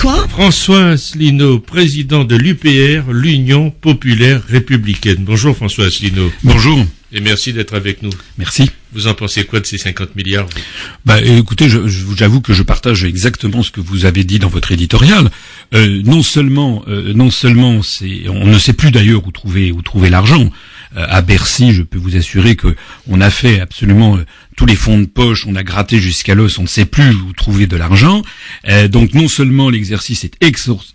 François François Asselineau, président de l'UPR, l'Union Populaire Républicaine. Bonjour François Asselineau. Bonjour. Et merci d'être avec nous. Merci. Vous en pensez quoi de ces 50 milliards Bah écoutez, j'avoue que je partage exactement ce que vous avez dit dans votre éditorial. Euh, non seulement, euh, non seulement, c'est, on ne sait plus d'ailleurs où trouver où trouver l'argent. Euh, à Bercy, je peux vous assurer que on a fait absolument euh, tous les fonds de poche, on a gratté jusqu'à l'os, on ne sait plus où trouver de l'argent. Euh, donc non seulement l'exercice est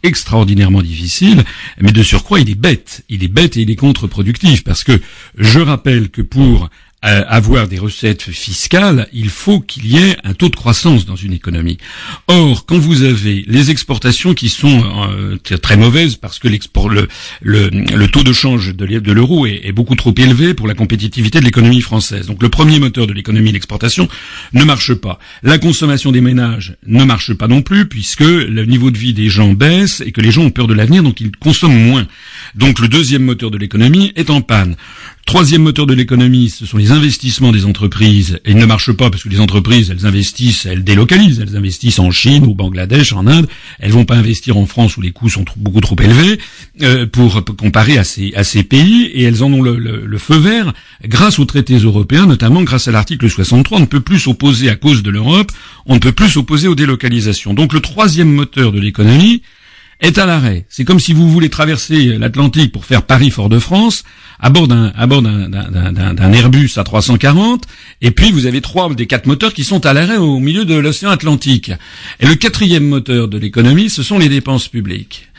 extraordinairement difficile, mais de surcroît il est bête. Il est bête et il est contre-productif parce que je rappelle que pour avoir des recettes fiscales, il faut qu'il y ait un taux de croissance dans une économie. Or, quand vous avez les exportations qui sont euh, très mauvaises parce que le, taux de change de l'euro est, est, beaucoup trop élevé pour la compétitivité de l'économie française. Donc le premier moteur de l'économie, l'exportation, ne marche pas. La consommation des ménages ne marche pas non plus puisque le niveau de vie des gens baisse et que les gens ont peur de l'avenir, donc ils consomment moins. Donc le deuxième moteur de l'économie est en panne. Troisième moteur de l'économie, ce sont les investissements des entreprises. Et ils ne marchent pas parce que les entreprises, elles investissent, elles délocalisent, elles investissent en Chine, au Bangladesh, en Inde. Elles vont pas investir en France où les coûts sont beaucoup trop élevés euh, pour comparer à ces, pays. Et elles en ont le, le, feu vert grâce aux traités européens, notamment grâce à l'article 63. On ne peut plus s'opposer à cause de l'Europe. On ne peut plus s'opposer aux délocalisations. Donc le troisième moteur de l'économie, est à l'arrêt. C'est comme si vous voulez traverser l'Atlantique pour faire Paris-Fort-de-France à bord d'un à bord d'un Airbus à 340, et puis vous avez trois des quatre moteurs qui sont à l'arrêt au milieu de l'océan Atlantique. Et le quatrième moteur de l'économie, ce sont les dépenses publiques.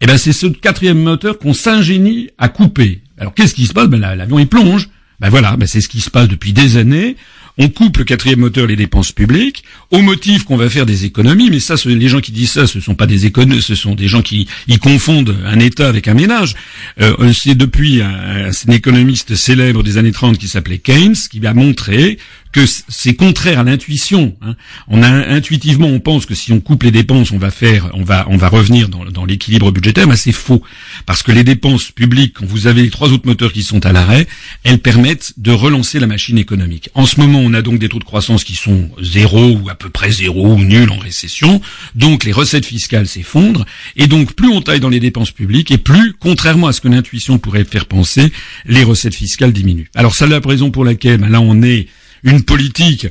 Et eh ben c'est ce quatrième moteur qu'on s'ingénie à couper. Alors qu'est-ce qui se passe? Ben l'avion il plonge. Ben voilà, ben c'est ce qui se passe depuis des années on coupe le quatrième moteur, les dépenses publiques, au motif qu'on va faire des économies, mais ça, les gens qui disent ça, ce sont pas des économies, ce sont des gens qui ils confondent un État avec un ménage. Euh, c'est depuis un, un, économiste célèbre des années 30 qui s'appelait Keynes qui a montré que c'est contraire à l'intuition. Hein. On a intuitivement, on pense que si on coupe les dépenses, on va faire, on va, on va revenir dans, dans l'équilibre budgétaire, mais c'est faux parce que les dépenses publiques, quand vous avez les trois autres moteurs qui sont à l'arrêt, elles permettent de relancer la machine économique. En ce moment, on a donc des taux de croissance qui sont zéro ou à peu près zéro ou nul en récession, donc les recettes fiscales s'effondrent et donc plus on taille dans les dépenses publiques et plus, contrairement à ce que l'intuition pourrait faire penser, les recettes fiscales diminuent. Alors c'est la raison pour laquelle ben là on est une politique.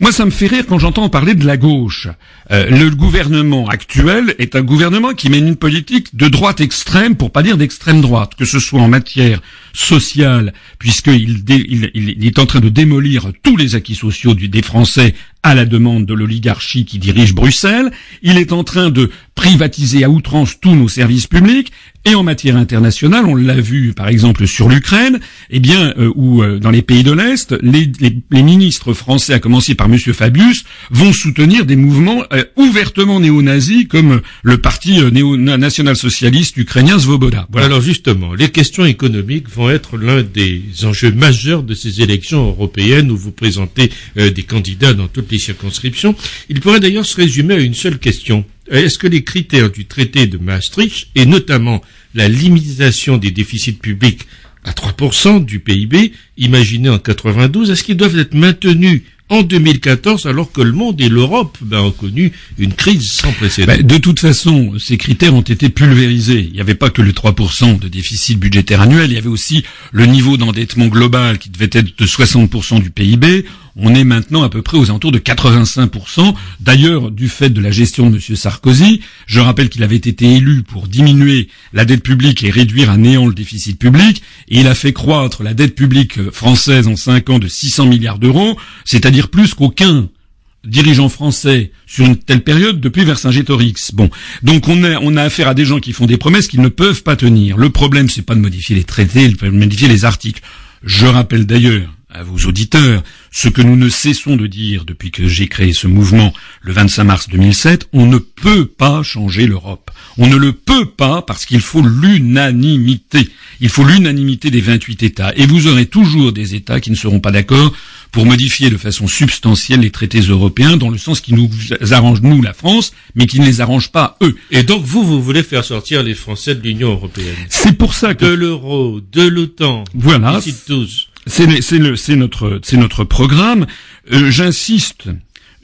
Moi, ça me fait rire quand j'entends parler de la gauche. Euh, le gouvernement actuel est un gouvernement qui mène une politique de droite extrême, pour pas dire d'extrême droite, que ce soit en matière sociale, puisqu'il il, est en train de démolir tous les acquis sociaux des Français à la demande de l'oligarchie qui dirige Bruxelles. Il est en train de privatiser à outrance tous nos services publics. Et en matière internationale, on l'a vu par exemple sur l'Ukraine, eh bien, euh, ou euh, dans les pays de l'Est, les, ministres français, à commencer par M. Fabius, vont soutenir des mouvements euh, ouvertement néo-nazis comme le parti national-socialiste ukrainien Svoboda. Voilà. Alors justement, les questions économiques vont être l'un des enjeux majeurs de ces élections européennes où vous présentez des candidats dans toutes les circonscriptions. Il pourrait d'ailleurs se résumer à une seule question. Est-ce que les critères du traité de Maastricht, et notamment la limitation des déficits publics à 3% du PIB, imaginé en 92, est-ce qu'ils doivent être maintenus en 2014 alors que le monde et l'Europe ben, ont connu une crise sans précédent. Ben, de toute façon, ces critères ont été pulvérisés. Il n'y avait pas que le 3% de déficit budgétaire annuel, il y avait aussi le niveau d'endettement global qui devait être de 60% du PIB. On est maintenant à peu près aux alentours de 85%. D'ailleurs, du fait de la gestion de M. Sarkozy, je rappelle qu'il avait été élu pour diminuer la dette publique et réduire à néant le déficit public, il a fait croître la dette publique française en 5 ans de 600 milliards d'euros, c'est-à-dire plus qu'aucun dirigeant français sur une telle période depuis Vercingétorix. Bon, donc on a, on a affaire à des gens qui font des promesses qu'ils ne peuvent pas tenir. Le problème, c'est pas de modifier les traités, de modifier les articles. Je rappelle d'ailleurs à vos auditeurs ce que nous ne cessons de dire depuis que j'ai créé ce mouvement le 25 mars 2007, on ne peut pas changer l'Europe. On ne le peut pas parce qu'il faut l'unanimité. Il faut l'unanimité des 28 États. Et vous aurez toujours des États qui ne seront pas d'accord pour modifier de façon substantielle les traités européens dans le sens qui nous arrange, nous, la France, mais qui ne les arrange pas, eux. Et donc, vous, vous voulez faire sortir les Français de l'Union européenne C'est pour ça que... De l'euro, de l'OTAN, voilà. Tous. C'est notre, notre programme. Euh, j'insiste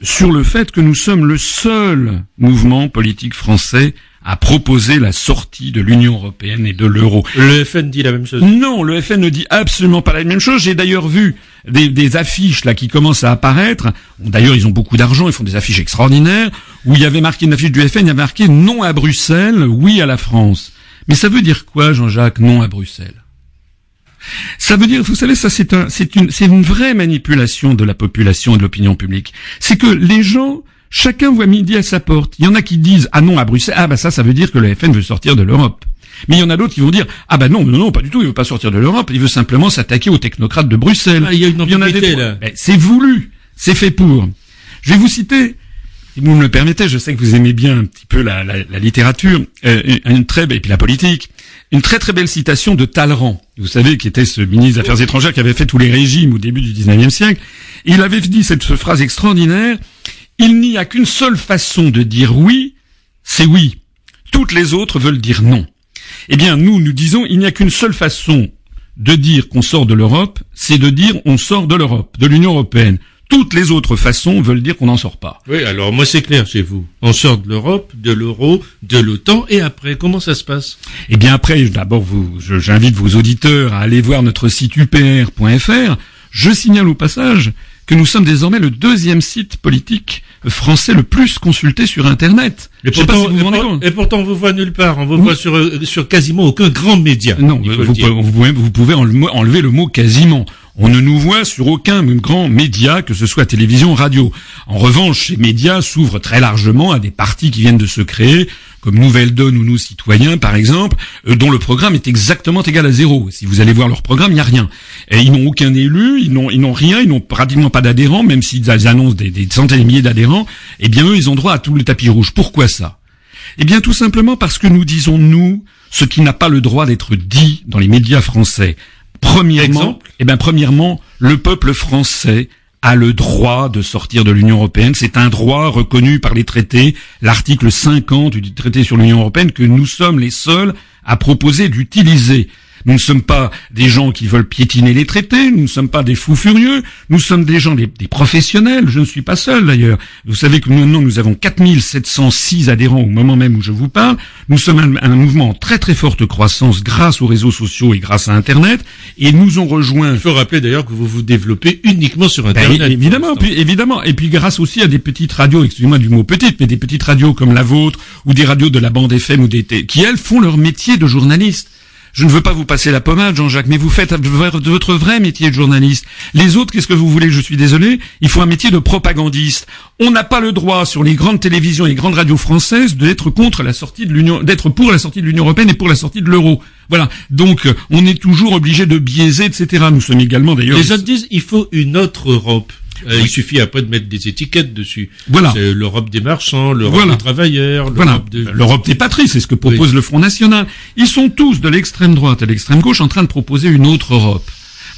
sur le fait que nous sommes le seul mouvement politique français à proposer la sortie de l'Union européenne et de l'euro. Le FN dit la même chose. Non, le FN ne dit absolument pas la même chose. J'ai d'ailleurs vu des, affiches là qui commencent à apparaître. D'ailleurs, ils ont beaucoup d'argent, ils font des affiches extraordinaires où il y avait marqué une affiche du FN, il y avait marqué non à Bruxelles, oui à la France. Mais ça veut dire quoi, Jean-Jacques, non à Bruxelles ça veut dire, vous savez, ça c'est un, c'est une, c'est une vraie manipulation de la population et de l'opinion publique. C'est que les gens, chacun voit midi à sa porte. Il y en a qui disent ah non à Bruxelles, ah bah ça, ça veut dire que le FN veut sortir de l'Europe. Mais il y en a d'autres qui vont dire ah bah non, non, non, pas du tout, il veut pas sortir de l'Europe, il veut simplement s'attaquer aux technocrates de Bruxelles. Ah, il y a une ambiguïté là. C'est voulu, c'est fait pour. Je vais vous citer si vous me le permettez, je sais que vous aimez bien un petit peu la, la, la littérature, euh, une très et puis la politique. Une très très belle citation de Talleyrand, vous savez, qui était ce ministre des Affaires étrangères qui avait fait tous les régimes au début du XIXe siècle. Il avait dit cette phrase extraordinaire il n'y a qu'une seule façon de dire oui, c'est oui. Toutes les autres veulent dire non. Eh bien, nous, nous disons, il n'y a qu'une seule façon de dire qu'on sort de l'Europe, c'est de dire on sort de l'Europe, de l'Union européenne. Toutes les autres façons veulent dire qu'on n'en sort pas. Oui, alors moi c'est clair chez vous. On sort de l'Europe, de l'euro, de l'OTAN, et après, comment ça se passe? Eh bien après, d'abord, j'invite vos auditeurs à aller voir notre site upr.fr. Je signale au passage que nous sommes désormais le deuxième site politique français le plus consulté sur Internet. Et pourtant, vous et, pourtant, on vous voit nulle part. On vous voit sur, sur quasiment aucun grand média. Non, vous, pouvez, vous pouvez enlever le mot quasiment. On ne nous voit sur aucun grand média, que ce soit télévision, radio. En revanche, ces médias s'ouvrent très largement à des partis qui viennent de se créer, comme Nouvelle Donne ou Nous Citoyens, par exemple, euh, dont le programme est exactement égal à zéro. Si vous allez voir leur programme, il n'y a rien. Et ils n'ont aucun élu, ils n'ont, ils n'ont rien, ils n'ont pratiquement pas d'adhérents, même s'ils annoncent des, des centaines de milliers d'adhérents. Eh bien, eux, ils ont droit à tout le tapis rouge. Pourquoi ça? Eh bien, tout simplement parce que nous disons, nous, ce qui n'a pas le droit d'être dit dans les médias français. Premièrement, eh bien, premièrement, le peuple français a le droit de sortir de l'Union européenne. C'est un droit reconnu par les traités, l'article 50 du traité sur l'Union européenne, que nous sommes les seuls à proposer d'utiliser. Nous ne sommes pas des gens qui veulent piétiner les traités, nous ne sommes pas des fous furieux, nous sommes des gens, des, professionnels, je ne suis pas seul d'ailleurs. Vous savez que maintenant nous avons 4706 adhérents au moment même où je vous parle, nous sommes un, mouvement en très très forte croissance grâce aux réseaux sociaux et grâce à Internet, et nous ont rejoint... Il faut rappeler d'ailleurs que vous vous développez uniquement sur ben, Internet. évidemment, puis, évidemment, et puis grâce aussi à des petites radios, excusez-moi du mot petite, mais des petites radios comme la vôtre, ou des radios de la bande FM, ou des, qui elles font leur métier de journaliste. Je ne veux pas vous passer la pommade, Jean-Jacques, mais vous faites votre vrai métier de journaliste. Les autres, qu'est-ce que vous voulez? Je suis désolé. Il faut un métier de propagandiste. On n'a pas le droit sur les grandes télévisions et les grandes radios françaises d'être contre la sortie de l'Union, d'être pour la sortie de l'Union européenne et pour la sortie de l'euro. Voilà. Donc, on est toujours obligé de biaiser, etc. Nous sommes également d'ailleurs. Les autres disent il faut une autre Europe. Euh, il suffit après de mettre des étiquettes dessus. Voilà. L'Europe des marchands, l'Europe des travailleurs, l'Europe L'Europe des patries, c'est ce que propose le Front National. Ils sont tous de l'extrême droite à l'extrême gauche en train de proposer une autre Europe.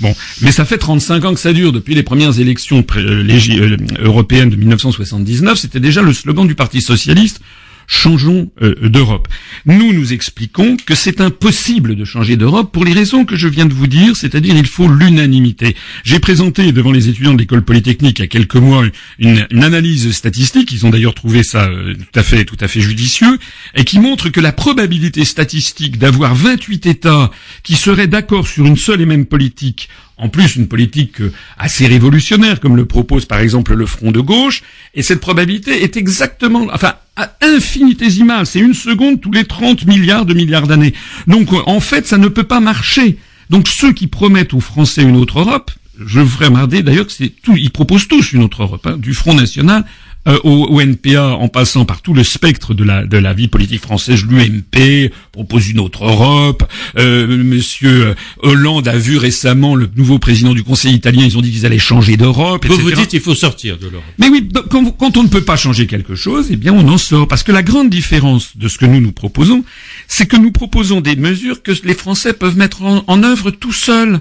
Bon, mais ça fait 35 ans que ça dure. Depuis les premières élections euh, euh, européennes de 1979, c'était déjà le slogan du Parti socialiste changeons euh, d'Europe. Nous nous expliquons que c'est impossible de changer d'Europe pour les raisons que je viens de vous dire, c'est-à-dire il faut l'unanimité. J'ai présenté devant les étudiants de l'école polytechnique il y a quelques mois une, analyse statistique, ils ont d'ailleurs trouvé ça euh, tout à fait tout à fait judicieux, et qui montre que la probabilité statistique d'avoir 28 États qui seraient d'accord sur une seule et même politique en plus une politique euh, assez révolutionnaire, comme le propose par exemple le Front de gauche, et cette probabilité est exactement, enfin, infinitésimale, c'est une seconde tous les 30 milliards de milliards d'années. Donc euh, en fait, ça ne peut pas marcher. Donc ceux qui promettent aux Français une autre Europe, je vous ferai d'ailleurs que c'est tout, ils proposent tous une autre Europe, hein, du Front National euh, au, NPA, en passant par tout le spectre de la, de la vie politique française, l'UMP propose une autre Europe. Euh, Monsieur Hollande a vu récemment le nouveau président du Conseil italien. Ils ont dit qu'ils allaient changer d'Europe. Vous vous dites il faut sortir de l'Europe. Mais oui, quand, quand, on ne peut pas changer quelque chose, eh bien on en sort. Parce que la grande différence de ce que nous nous proposons, c'est que nous proposons des mesures que les Français peuvent mettre en, en œuvre tout seuls.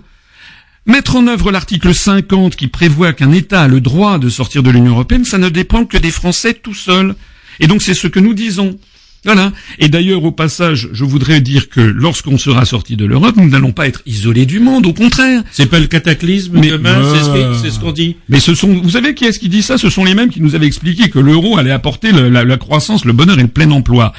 Mettre en œuvre l'article 50 qui prévoit qu'un État a le droit de sortir de l'Union européenne, ça ne dépend que des Français tout seuls. Et donc c'est ce que nous disons. Voilà. Et d'ailleurs, au passage, je voudrais dire que lorsqu'on sera sorti de l'Europe, nous n'allons pas être isolés du monde, au contraire. C'est pas le cataclysme mais, demain, c'est ce qu'on dit. Mais ce sont, vous savez qui est-ce qui dit ça? Ce sont les mêmes qui nous avaient expliqué que l'euro allait apporter la, la, croissance, le bonheur et le plein emploi.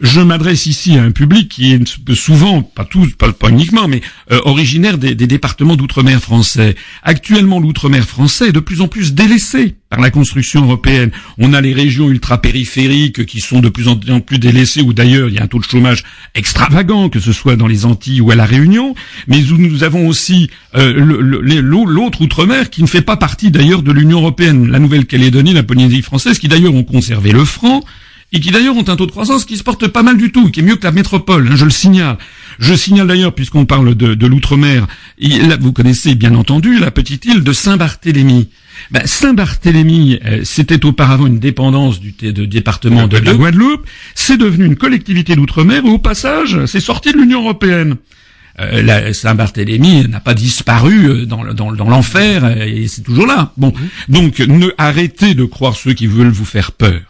Je m'adresse ici à un public qui est souvent, pas tous, pas, uniquement, mais euh, originaire des, des départements d'outre-mer français. Actuellement, l'outre-mer français est de plus en plus délaissé par la construction européenne. On a les régions ultra-périphériques qui sont de plus en plus délaissées, où d'ailleurs il y a un taux de chômage extravagant, que ce soit dans les Antilles ou à la Réunion, mais où nous avons aussi euh, l'autre outre-mer qui ne fait pas partie d'ailleurs de l'Union européenne, la Nouvelle-Calédonie, la Polynésie française, qui d'ailleurs ont conservé le franc, et qui d'ailleurs ont un taux de croissance qui se porte pas mal du tout, qui est mieux que la métropole, hein, je le signale. Je signale d'ailleurs, puisqu'on parle de, de l'outre-mer, vous connaissez bien entendu la petite île de Saint-Barthélemy. Ben, Saint-Barthélemy, euh, c'était auparavant une dépendance du département de la Guadeloupe. C'est devenu une collectivité d'outre-mer et au passage, c'est sorti de l'Union européenne. Euh, Saint-Barthélemy n'a pas disparu euh, dans, dans, dans l'enfer et c'est toujours là. Bon, donc ne arrêtez de croire ceux qui veulent vous faire peur.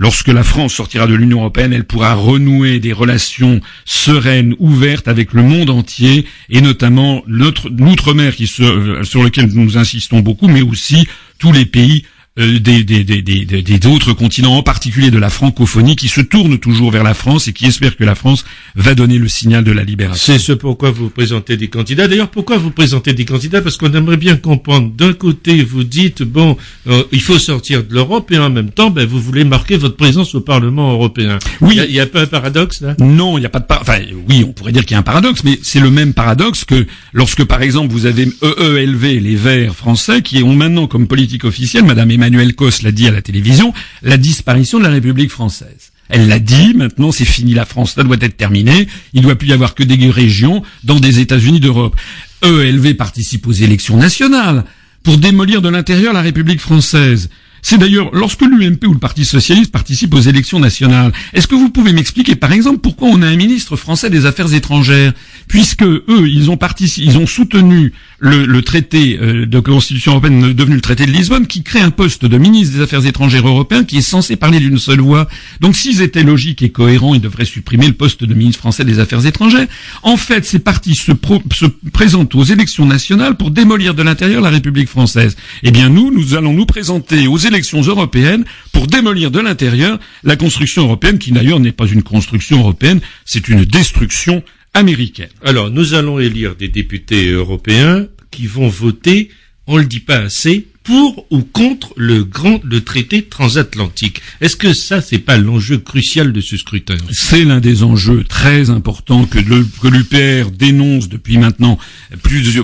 Lorsque la France sortira de l'Union européenne, elle pourra renouer des relations sereines, ouvertes avec le monde entier, et notamment l'outre-mer sur lequel nous insistons beaucoup, mais aussi tous les pays euh, des, des, des, des, autres continents, en particulier de la francophonie, qui se tournent toujours vers la France et qui espèrent que la France va donner le signal de la libération. C'est ce pourquoi vous présentez des candidats. D'ailleurs, pourquoi vous présentez des candidats? Parce qu'on aimerait bien comprendre. D'un côté, vous dites bon, euh, il faut sortir de l'Europe, et en même temps, ben, vous voulez marquer votre présence au Parlement européen. Oui, il y, a, pas un paradoxe là? Non, il n'y a pas de par... enfin oui, on pourrait dire qu'il y a un paradoxe, mais c'est le même paradoxe que lorsque, par exemple, vous avez EELV, les Verts français, qui ont maintenant comme politique officielle Madame Emmanuel Emmanuel Cos l'a dit à la télévision, la disparition de la République française. Elle l'a dit, maintenant c'est fini, la France, ça doit être terminé, il ne doit plus y avoir que des régions dans des États-Unis d'Europe. ELV participe aux élections nationales pour démolir de l'intérieur la République française. C'est d'ailleurs lorsque l'UMP ou le Parti socialiste participe aux élections nationales. Est-ce que vous pouvez m'expliquer, par exemple, pourquoi on a un ministre français des Affaires étrangères, puisque eux, ils ont participé, ils ont soutenu le, traité euh, de constitution européenne devenu le traité de Lisbonne, qui crée un poste de ministre des Affaires étrangères européen qui est censé parler d'une seule voix. Donc, s'ils étaient logiques et cohérents, ils devraient supprimer le poste de ministre français des Affaires étrangères. En fait, ces partis se, se présentent aux élections nationales pour démolir de l'intérieur la République française. Eh bien, nous, nous allons nous présenter aux élections européennes pour démolir de l'intérieur la construction européenne, qui d'ailleurs n'est pas une construction européenne, c'est une destruction américaine. Alors, nous allons élire des députés européens qui vont voter, on le dit pas assez, pour ou contre le grand le traité transatlantique. Est-ce que ça c'est pas l'enjeu crucial de ce scrutin? C'est l'un des enjeux très importants que l'UPR dénonce depuis maintenant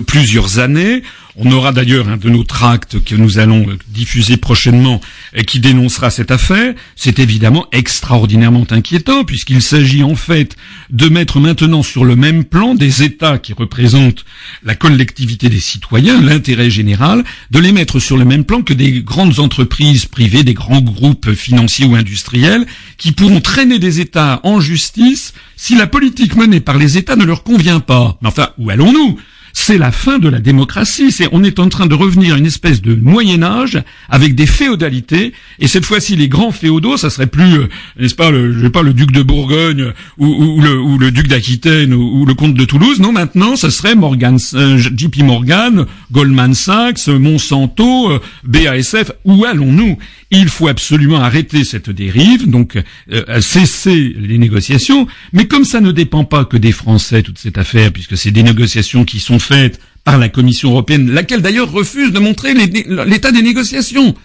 plusieurs années. On aura d'ailleurs un de nos tracts que nous allons diffuser prochainement et qui dénoncera cette affaire. C'est évidemment extraordinairement inquiétant puisqu'il s'agit en fait de mettre maintenant sur le même plan des États qui représentent la collectivité des citoyens, l'intérêt général, de les mettre sur le même plan que des grandes entreprises privées, des grands groupes financiers ou industriels qui pourront traîner des États en justice si la politique menée par les États ne leur convient pas. Enfin, où allons-nous? C'est la fin de la démocratie. C'est, on est en train de revenir à une espèce de Moyen Âge avec des féodalités. Et cette fois-ci, les grands féodaux, ça serait plus, euh, n'est-ce pas, le, je sais pas, le duc de Bourgogne ou, le, ou le, duc d'Aquitaine ou, le comte de Toulouse. Non, maintenant, ça serait Morgan, euh, JP Morgan, Goldman Sachs, Monsanto, euh, BASF. Où allons-nous? Il faut absolument arrêter cette dérive, donc cesser les négociations. Mais comme ça ne dépend pas que des Français, toute cette affaire, puisque c'est des négociations qui sont faite par la Commission européenne, laquelle d'ailleurs refuse de montrer l'état des négociations.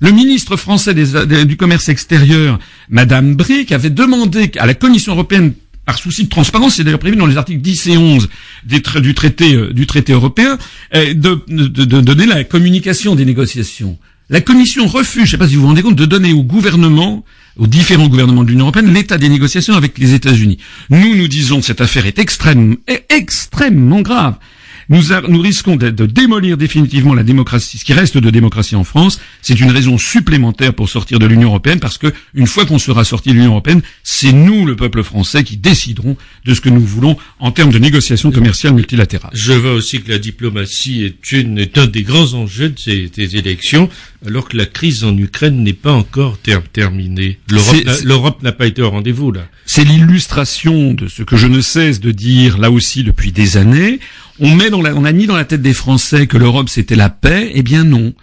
Le ministre français du commerce extérieur, Madame Brick, avait demandé à la Commission européenne par souci de transparence, c'est d'ailleurs prévu dans les articles 10 et 11 du, traité, euh, du traité européen, euh, de, donner la communication des négociations. La Commission refuse, je ne sais pas si vous vous rendez compte, de donner au gouvernement, aux différents gouvernements de l'Union européenne, l'état des négociations avec les États-Unis. Nous, nous disons que cette affaire est extrêmement, extrêmement grave nous, risquons de, démolir définitivement la démocratie, ce qui reste de démocratie en France. C'est une raison supplémentaire pour sortir de l'Union européenne, parce que une fois qu'on sera sorti de l'Union européenne, c'est nous, le peuple français, qui déciderons de ce que nous voulons en termes de négociations commerciales multilatérales. Je vois aussi que la diplomatie est, une, un des grands enjeux de ces élections. Alors que la crise en Ukraine n'est pas encore terminée. L'Europe n'a pas été au rendez-vous là. C'est l'illustration de ce que je ne cesse de dire là aussi depuis des années. On met dans on a mis dans la tête des Français que l'Europe c'était la paix. Eh bien non.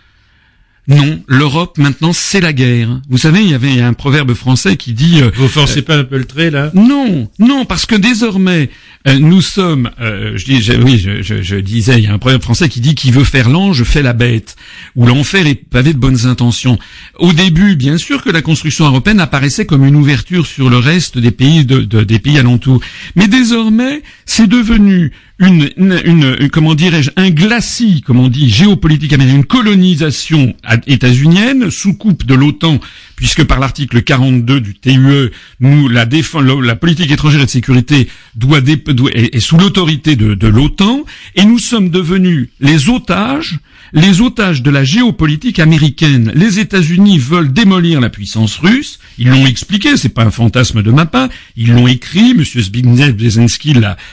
Non, l'Europe maintenant c'est la guerre. Vous savez, il y avait un proverbe français qui dit. Euh, Vous forcez pas un peu le trait là? Non, non, parce que désormais euh, nous sommes. Euh, je dis, oui, je, je, je, disais, il y a un proverbe français qui dit qui veut faire l'ange fait la bête, ou l'enfer est pavé de bonnes intentions. Au début, bien sûr que la construction européenne apparaissait comme une ouverture sur le reste des pays de, des pays alentours, mais désormais c'est devenu une, comment dirais-je, un glacis, comme on dit, géopolitique américain, une colonisation états-unienne sous coupe de l'OTAN, puisque par l'article 42 du TUE, nous, la, défense, la politique étrangère et de sécurité est, sous l'autorité de l'OTAN, et nous sommes devenus les otages, les otages de la géopolitique américaine. Les États-Unis veulent démolir la puissance russe. Ils l'ont expliqué, c'est pas un fantasme de ma part. Ils l'ont écrit. Monsieur Zbigniew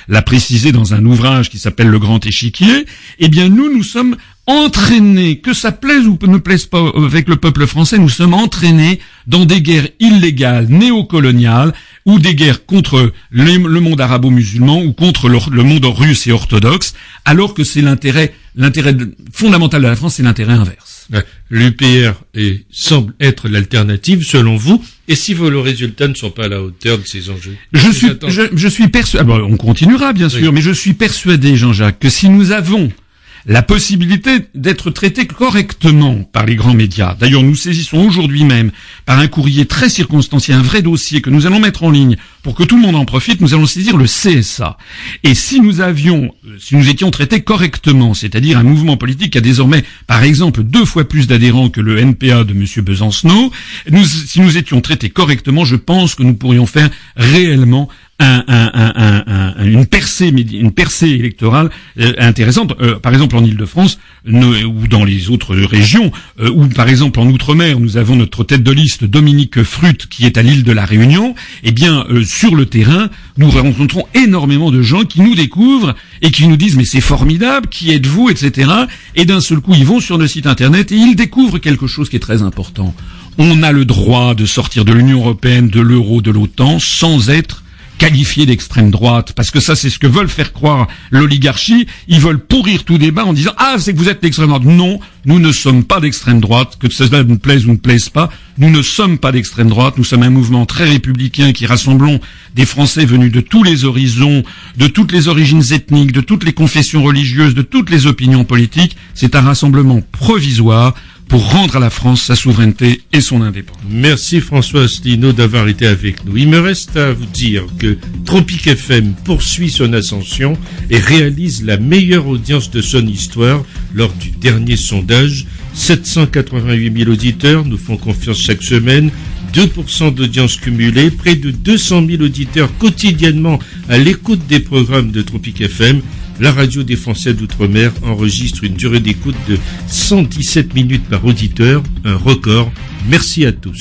l'a précisé dans un ouvrage qui s'appelle Le Grand Échiquier. Eh bien, nous, nous sommes entraînés, que ça plaise ou ne plaise pas avec le peuple français, nous sommes entraînés dans des guerres illégales, néocoloniales, ou des guerres contre le, monde arabo-musulman ou contre le, monde russe et orthodoxe, alors que c'est l'intérêt, l'intérêt fondamental de la France, c'est l'intérêt inverse. L'UPR semble être l'alternative, selon vous, et si vos résultats ne sont pas à la hauteur de ces enjeux? Je suis, je, suis persuadé, ah on continuera bien sûr, mais je suis persuadé, Jean-Jacques, que si nous avons la possibilité d'être traité correctement par les grands médias. D'ailleurs, nous saisissons aujourd'hui même, par un courrier très circonstancié, un vrai dossier que nous allons mettre en ligne pour que tout le monde en profite, nous allons saisir le CSA. Et si nous avions, euh, si nous étions traités correctement, c'est-à-dire un mouvement politique qui a désormais, par exemple, deux fois plus d'adhérents que le NPA de M. Besancenot, si nous étions traités correctement, je pense que nous pourrions faire réellement une percée, une percée électorale euh, intéressante. Euh, par exemple, en Ile-de-France ou dans les autres régions, euh, ou par exemple en Outre-mer, nous avons notre tête de liste Dominique Frut qui est à l'île de la Réunion. Eh bien, sur le terrain, nous rencontrons énormément de gens qui nous découvrent et qui nous disent mais c'est formidable, qui êtes-vous, etc. Et d'un seul coup, ils vont sur le site internet et ils découvrent quelque chose qui est très important. On a le droit de sortir de l'Union européenne, de l'euro, de l'OTAN sans être qualifié d'extrême droite, parce que ça c'est ce que veulent faire croire l'oligarchie, ils veulent pourrir tout débat en disant ah c'est que vous êtes d'extrême droite. Non, nous ne sommes pas d'extrême droite, que cela nous plaise ou ne plaise pas, nous ne sommes pas d'extrême droite, nous sommes un mouvement très républicain qui rassemblons des Français venus de tous les horizons, de toutes les origines ethniques, de toutes les confessions religieuses, de toutes les opinions politiques. C'est un rassemblement provisoire pour rendre à la France sa souveraineté et son indépendance. Merci François Asselineau d'avoir été avec nous. Il me reste à vous dire que Tropique FM poursuit son ascension et réalise la meilleure audience de son histoire lors du dernier sondage. 788 000 auditeurs nous font confiance chaque semaine. 2% d'audience cumulée, près de 200 000 auditeurs quotidiennement à l'écoute des programmes de Tropique FM la radio des Français d'Outre-mer enregistre une durée d'écoute de 117 minutes par auditeur, un record. Merci à tous.